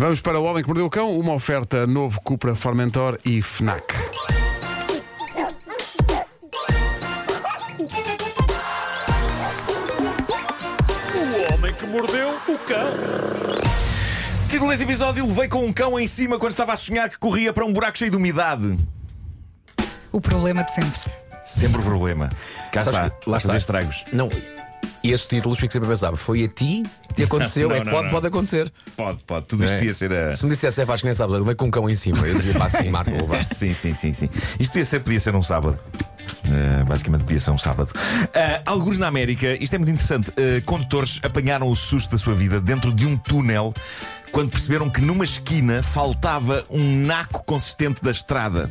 Vamos para o Homem que Mordeu o Cão, uma oferta novo Cupra Formentor e FNAC. O homem que mordeu o cão. Título deste episódio: Levei com um cão em cima quando estava a sonhar que corria para um buraco cheio de umidade. O problema de sempre. Sempre o problema. Cá está, lá está. estragos. Não, e esses títulos fico sempre a pensar: foi a ti que te aconteceu? Não, é que pode, não. pode acontecer. Pode, pode. Tudo isto É. podia ser a. Se me dissesse, é, faz que nem sabes, levei com um cão em cima. Eu dizia, pá, assim, Marco, levaste. Sim, sim, sim, sim. Isto podia ser, podia ser um sábado. Uh, basicamente podia ser um sábado. Uh, alguns na América, isto é muito interessante. uh, condutores apanharam o susto da sua vida dentro de um túnel quando perceberam que numa esquina faltava um naco consistente da estrada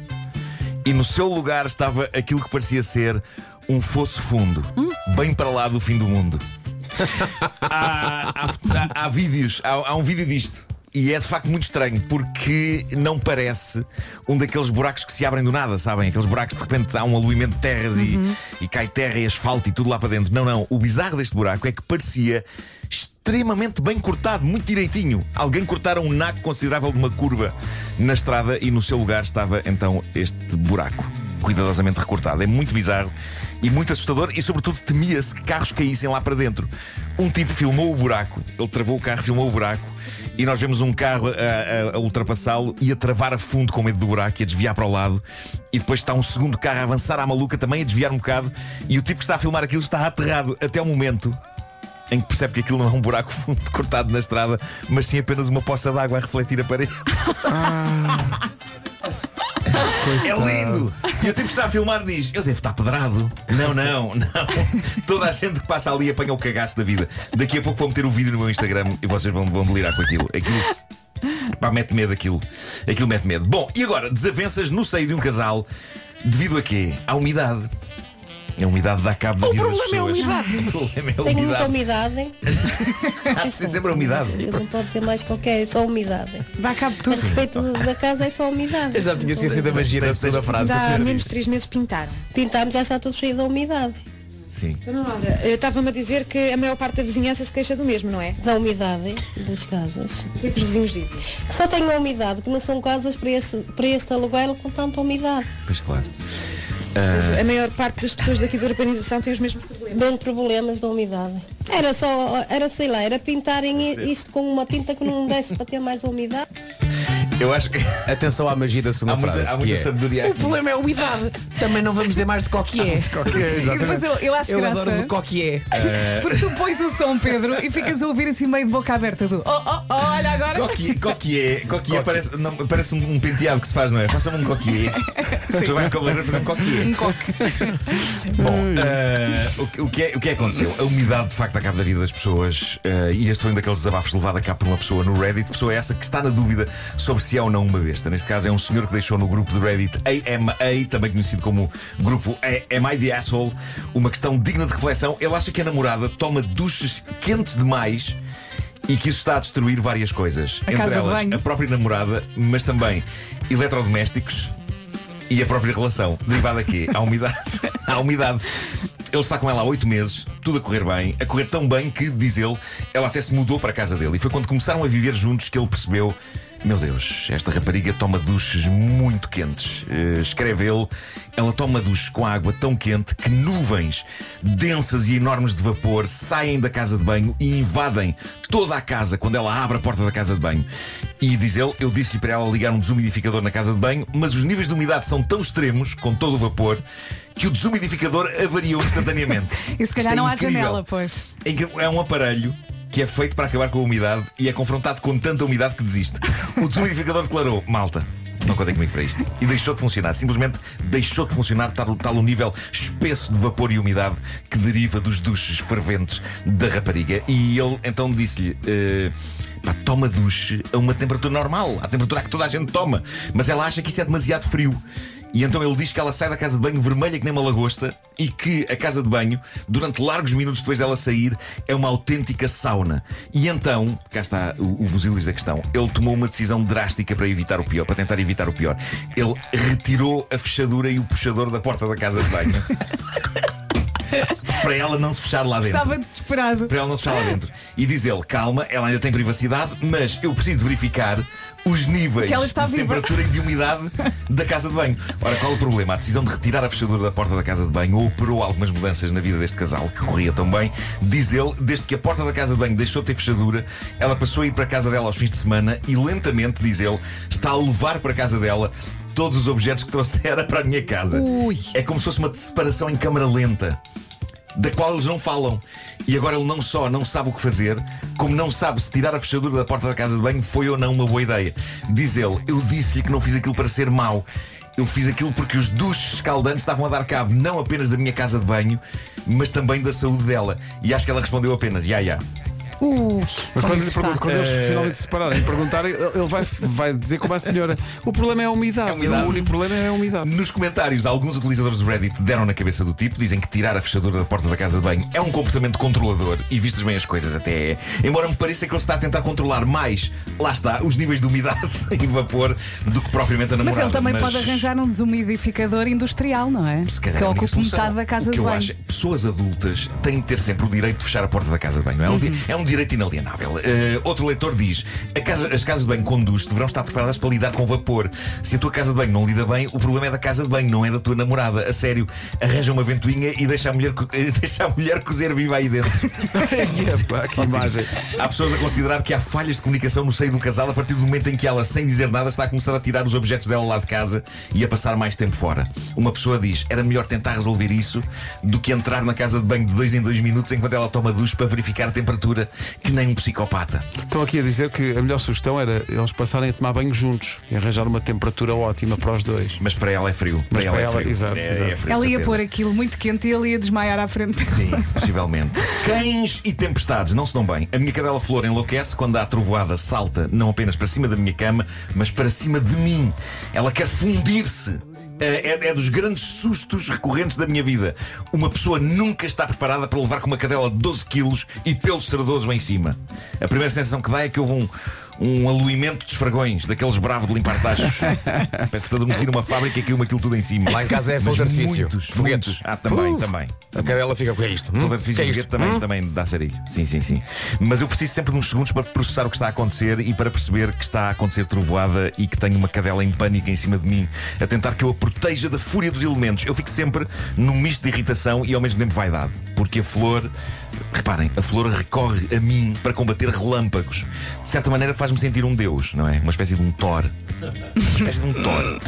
e no seu lugar estava aquilo que parecia ser um fosso fundo, bem para lá do fim do mundo. há, há- há- há vídeos, há, um vídeo disto. E é de facto muito estranho porque não parece um daqueles buracos que se abrem do nada, sabem? Aqueles buracos de repente há um aluimento de terras e, e cai terra e asfalto e tudo lá para dentro. Não, não. O bizarro deste buraco é que parecia extremamente bem cortado, muito direitinho. Alguém cortara um naco considerável de uma curva na estrada e no seu lugar estava então este buraco cuidadosamente recortado. É muito bizarro e muito assustador e, sobretudo, temia-se que carros caíssem lá para dentro. Um tipo filmou o buraco, ele travou o carro, filmou o buraco e nós vemos um carro a, a- a ultrapassá-lo e a travar a fundo com medo do buraco e a desviar para o lado. E depois está um segundo carro a avançar à maluca também a desviar um bocado. E o tipo que está a filmar aquilo está aterrado até o momento em que percebe que aquilo não é um buraco fundo cortado na estrada, mas sim apenas uma poça de água a refletir a parede. É lindo! E o tipo que está a filmar diz: Eu devo estar pedrado. Não, não, não. Toda a gente que passa ali apanha o cagaço da vida. Daqui a pouco vou meter o vídeo no meu Instagram e vocês vão, vão delirar com aquilo. Aquilo. Pá, mete medo aquilo. Aquilo mete medo. Bom, e agora, desavenças no seio de um casal devido a quê? À umidade. A umidade dá cabo da vida das pessoas. O problema é a Tenho muita umidade. umidade. Há de ser sempre a umidade. Não pode ser mais qualquer, é só umidade. Dá cabo de A tudo. respeito da casa é só umidade. Eu já tinha esquecido a magia da segunda frase. a senhora menos de três meses pintaram. Pintámos já está tudo cheio de umidade. Sim. Então, olha, eu estava-me a dizer que a maior parte da vizinhança se queixa do mesmo, não é? Da umidade das casas. O que é que os vizinhos dizem? Que só tenho umidade, que não são casas para este, para este aluguel com tanta umidade. Pois claro. A maior parte das pessoas daqui da urbanização tem os mesmos problemas. Bem problemas da umidade. Era só, era sei lá, era pintarem isto com uma tinta que não desse para ter mais umidade. Eu acho que. Atenção à magia da segunda Há muita, frase. há que muita é, sabedoria O aqui. problema é a umidade. Também não vamos dizer mais de coquié. E depois eu, eu acho Eu graça. adoro de coquié. Porque tu pões o som, Pedro, e ficas a ouvir assim meio de boca aberta do oh, oh, oh, olha agora. Coquier, coquier, coquier parece, não, parece um, um penteado que se faz, não é? Faça-me um coquier. Tu vai cabeleireiro fazer um coquier. Um coque. Bom, eh, o, que- o, que é, o que é que aconteceu? A umidade de facto acaba da vida das pessoas eh, e este foi um daqueles desabafos levado a cabo por uma pessoa no Reddit. Pessoa essa que está na dúvida sobre se é ou não uma besta. Neste caso é um senhor que deixou no grupo do Reddit AMA, também conhecido como grupo Am I the Asshole, uma questão digna de reflexão. Ele acha que a namorada toma duches quentes demais. E que isso está a destruir várias coisas. A Entre elas, banho. a própria namorada, mas também eletrodomésticos, e a própria relação, derivada aqui, à umidade. à umidade. Ele está com ela há oito meses, tudo a correr bem, a correr tão bem que, diz ele, ela até se mudou para a casa dele. E foi quando começaram a viver juntos que ele percebeu. Meu Deus, esta rapariga toma duches muito quentes. Eh, escreve ele, ela toma duches com água tão quente que nuvens densas e enormes de vapor saem da casa de banho e invadem toda a casa quando ela abre a porta da casa de banho. E diz ele, eu disse-lhe para ela ligar um desumidificador na casa de banho, mas os níveis de umidade são tão extremos, com todo o vapor, que o desumidificador avariou instantaneamente. E se calhar é não há incrível. janela, pois. É. É um aparelho que é feito para acabar com a umidade e é confrontado com tanta umidade que desiste. O desumidificador declarou: Malta. Não contem comigo para isto. E deixou de funcionar. Simplesmente deixou de funcionar, tal, tal o nível espesso de vapor e umidade que deriva dos duches ferventes da rapariga. E ele então disse-lhe: eh, pá, toma duche a uma temperatura normal, à temperatura que toda a gente toma. Mas ela acha que isso é demasiado frio. E então ele diz que ela sai da casa de banho vermelha que nem uma lagosta e que a casa de banho, durante largos minutos depois dela sair, é uma autêntica sauna. E então, cá está o, o busilis da questão, ele tomou uma decisão drástica para evitar o pior, para tentar evitar o pior. Ele retirou a fechadura e o puxador da porta da casa de banho. para ela não se fechar lá dentro. Estava desesperado. Para ela não se fechar lá dentro. E diz ele: calma, ela ainda tem privacidade, mas eu preciso verificar os níveis de temperatura e de umidade da casa de banho. Ora, qual é o problema? A decisão de retirar a fechadura da porta da casa de banho operou algumas mudanças na vida deste casal, que corria tão bem. Diz ele, desde que a porta da casa de banho deixou de ter fechadura, ela passou a ir para a casa dela aos fins de semana e lentamente, diz ele, está a levar para a casa dela todos os objetos que trouxera para a minha casa. Ui. É como se fosse uma separação em câmara lenta da qual eles não falam. E agora ele não só não sabe o que fazer, como não sabe se tirar a fechadura da porta da casa de banho foi ou não uma boa ideia. Diz ele: Eu disse-lhe que não fiz aquilo para ser mau. Eu fiz aquilo porque os duches escaldantes estavam a dar cabo não apenas da minha casa de banho, mas também da saúde dela. E acho que ela respondeu apenas: Ya, ya. Uh, Mas quando, lhe está? pergunto, quando eles finalmente se separarem e perguntarem, ele vai, vai dizer como a senhora: o problema é a umidade. É a umidade. O único problema é a umidade. Nos comentários, alguns utilizadores do Reddit deram na cabeça do tipo, dizem que tirar a fechadura da porta da casa de banho é um comportamento controlador e, vistas bem as coisas, até é. Embora me pareça que ele está a tentar controlar mais, lá está, os níveis de umidade e vapor do que propriamente a Mas namorada. ele também pode arranjar um desumidificador industrial, não é? Se calhar que é a única ocupe solução. metade da casa o que de eu banho. acho, é pessoas adultas têm de ter sempre o direito de fechar a porta da casa de banho. não É, um, Uhum. é um direito inalienável. Eh, outro leitor diz: casa- as casas de banho com duche deverão estar preparadas para lidar com vapor. Se a tua casa de banho não lida bem, o problema é da casa de banho, não é da tua namorada. A sério, arranja uma ventoinha e deixa a mulher, deixa a mulher cozer viva aí dentro. Epá, que imagem. Há pessoas a considerar que há falhas de comunicação no seio do casal a partir do momento em que ela, sem dizer nada, está a começar a tirar os objetos dela lá de casa e a passar mais tempo fora. Uma pessoa diz: era melhor tentar resolver isso do que entrar na casa de banho de dois em dois minutos enquanto ela toma duche para verificar a temperatura, que nem um psicopata. Estão aqui a dizer que a melhor sugestão era eles passarem a tomar banho juntos e arranjar uma temperatura ótima para os dois. Mas para ela é frio. Para para ela, ela, é frio. exato, É- exato. é frio, Ela ia pôr aquilo muito quente e ele ia desmaiar à frente. Sim, possivelmente. Cães e tempestades não se dão bem. A minha cadela flor enlouquece quando há trovoada, salta não apenas para cima da minha cama, mas para cima de mim. Ela quer fundir-se. É, é- é dos grandes sustos recorrentes da minha vida. Uma pessoa nunca está preparada para levar com uma cadela de 12 quilos e pelos cerdoso em cima. A primeira sensação que dá é que houve um, um aluimento de esfragões, daqueles bravos de limpar tachos. Parece que adormeci numa fábrica e caiu aquilo tudo em cima. Lá em casa é fogo de artifício. Muitos, Foguetes. muitos. Ah, também, Uh. também. A cadela fica, o que é isto? Hum? Fogo de que artifício é de isto? foguete também, Hum? também dá sarilho. Sim, sim, sim. Mas eu preciso sempre de uns segundos para processar o que está a acontecer e para perceber que está a acontecer trovoada e que tenho uma cadela em pânico em cima de mim, a tentar que eu a proteja da fúria dos elementos. Eu fico sempre num misto de irritação e ao mesmo tempo vaidade. Porque a flor, reparem, a flor recorre a mim para combater relâmpagos. De certa maneira faz-me sentir um deus, não é? Uma espécie de um Thor. Uma espécie de um Thor.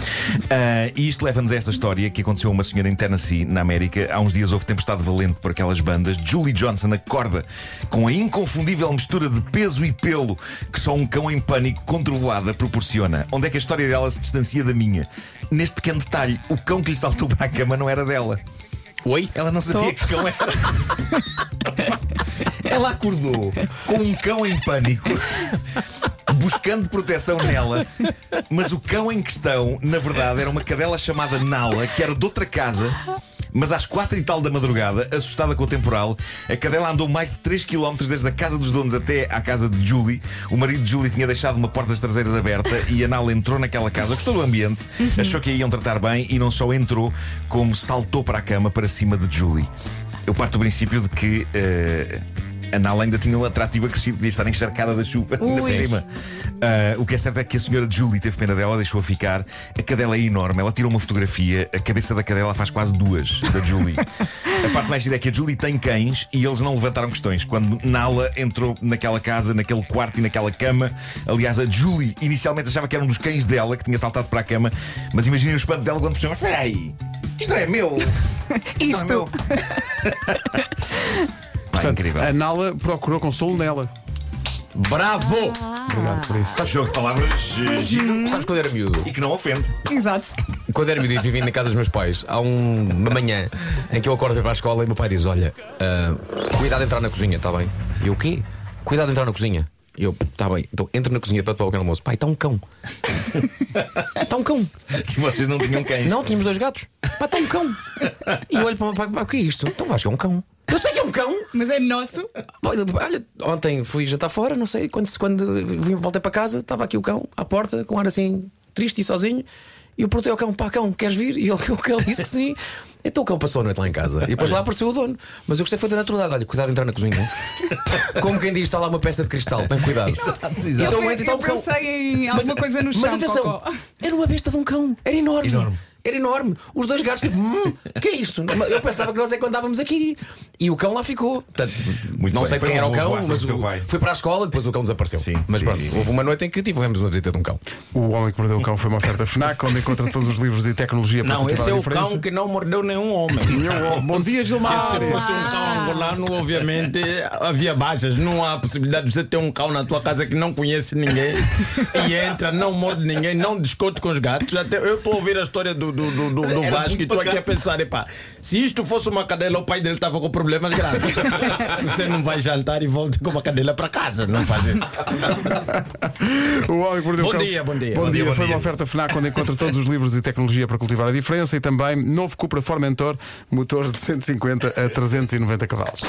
Ah, e isto leva-nos a esta história que aconteceu a uma senhora em Tennessee, na América. Há uns dias houve tempestade valente por aquelas bandas. Julie Johnson acorda com a inconfundível mistura de peso e pelo que só um cão em pânico com trovoada proporciona. Onde é que a história dela se distancia da minha? Neste pequeno detalhe, o cão que lhe saltou para a cama não era dela. Oi? Ela não sabia que cão era. Ela acordou com um cão em pânico, buscando proteção nela, mas o cão em questão, na verdade, era uma cadela chamada Nala, que era de outra casa. Mas às quatro e tal da madrugada, assustada com o temporal, a cadela andou mais de 3 km desde a casa dos donos até à casa de Julie. O marido de Julie tinha deixado uma porta das traseiras aberta e a Nala entrou naquela casa, gostou do ambiente, achou que a iam tratar bem e não só entrou, como saltou para a cama para cima de Julie. Eu parto do princípio de que eh, a Nala ainda tinha um atrativo acrescido, podia estar encharcada da chuva ainda por cima. Ah, o que é certo é que a senhora Julie teve pena dela, deixou-a ficar. A cadela é enorme, ela tirou uma fotografia, a cabeça da cadela faz quase duas da Julie. a parte mais gira é que a Julie tem cães e eles não levantaram questões. Quando Nala entrou naquela casa, naquele quarto e naquela cama, aliás, a Julie inicialmente achava que era um dos cães dela que tinha saltado para a cama, mas imaginem o espanto dela quando percebeu: espera aí, isto não é meu! Isto, não é meu! Pá, incrível. A Nala procurou consolo nela. Bravo! Obrigado por isso. Jogo de palavras giro Sabes quando era miúdo? e que não ofende. Exato. Quando era miúdo e vivia na casa dos meus pais, há um- uma manhã em que eu acordo para ir para a escola e o meu pai diz: Olha, ah, cuidado de entrar na cozinha, está bem? E eu, o quê? Cuidado de entrar na cozinha. E eu, está bem, então entra na cozinha para tomar o pequeno almoço. Pai, está um cão. Está um cão. Que vocês não tinham cães. Não, tínhamos dois gatos. Pá, está um cão. E eu olho para o meu pai, pá, o que é isto? Então vais que é um cão. Eu sei que é um cão. Mas é nosso. Olha, olha, ontem fui jantar fora, não sei, quando, quando vim, voltei para casa, estava aqui o cão à porta, com um ar assim triste e sozinho. E eu perguntei ao cão: pá, cão, queres vir? E ele, o cão disse que sim. Então o cão passou a noite lá em casa. E depois lá apareceu o dono. Mas eu gostei foi da naturalidade. Olha, cuidado de entrar na cozinha. Como quem diz, está lá uma peça de cristal, tem cuidado. Então, eu, entra, então eu o cão. pensei em alguma coisa no chão. Mas atenção, Cocó. era uma besta de um cão, era enorme. Era enorme. Os dois gatos, tipo, hum, que é isto? Eu pensava que nós é que andávamos aqui. E o cão lá ficou. Portanto, Muito não bem. sei de Foi quem era o cão, mas o- fui para a escola e depois o cão desapareceu. Sim, mas sim, pronto, sim. houve uma noite em que tivemos uma visita de um cão. O Homem que Mordeu o Cão foi uma oferta FNAC, onde encontra todos os livros e tecnologia para Não, esse é o diferença. cão que não mordeu nenhum homem. Bom dia, Gilmar. Se fosse um cão angolano, obviamente havia baixas. Não há possibilidade de você ter um cão na tua casa que não conhece ninguém e entra, não morde ninguém, não discute com os gatos. Até eu estou a ouvir a história do, do, do, do- do Vasco e estou aqui a pensar: epá, se isto fosse uma cadela, o pai dele estava com problemas graves. Você não vai jantar e volta com uma cadela para casa. Não faz isso. O Homem que Mordeu Bom dia, bom dia. Bom, dia, dia, bom foi dia. uma oferta FNAC, onde encontra todos os livros e tecnologia para cultivar a diferença e também novo Cupra Formentor, motores de 150 a 390 cavalos.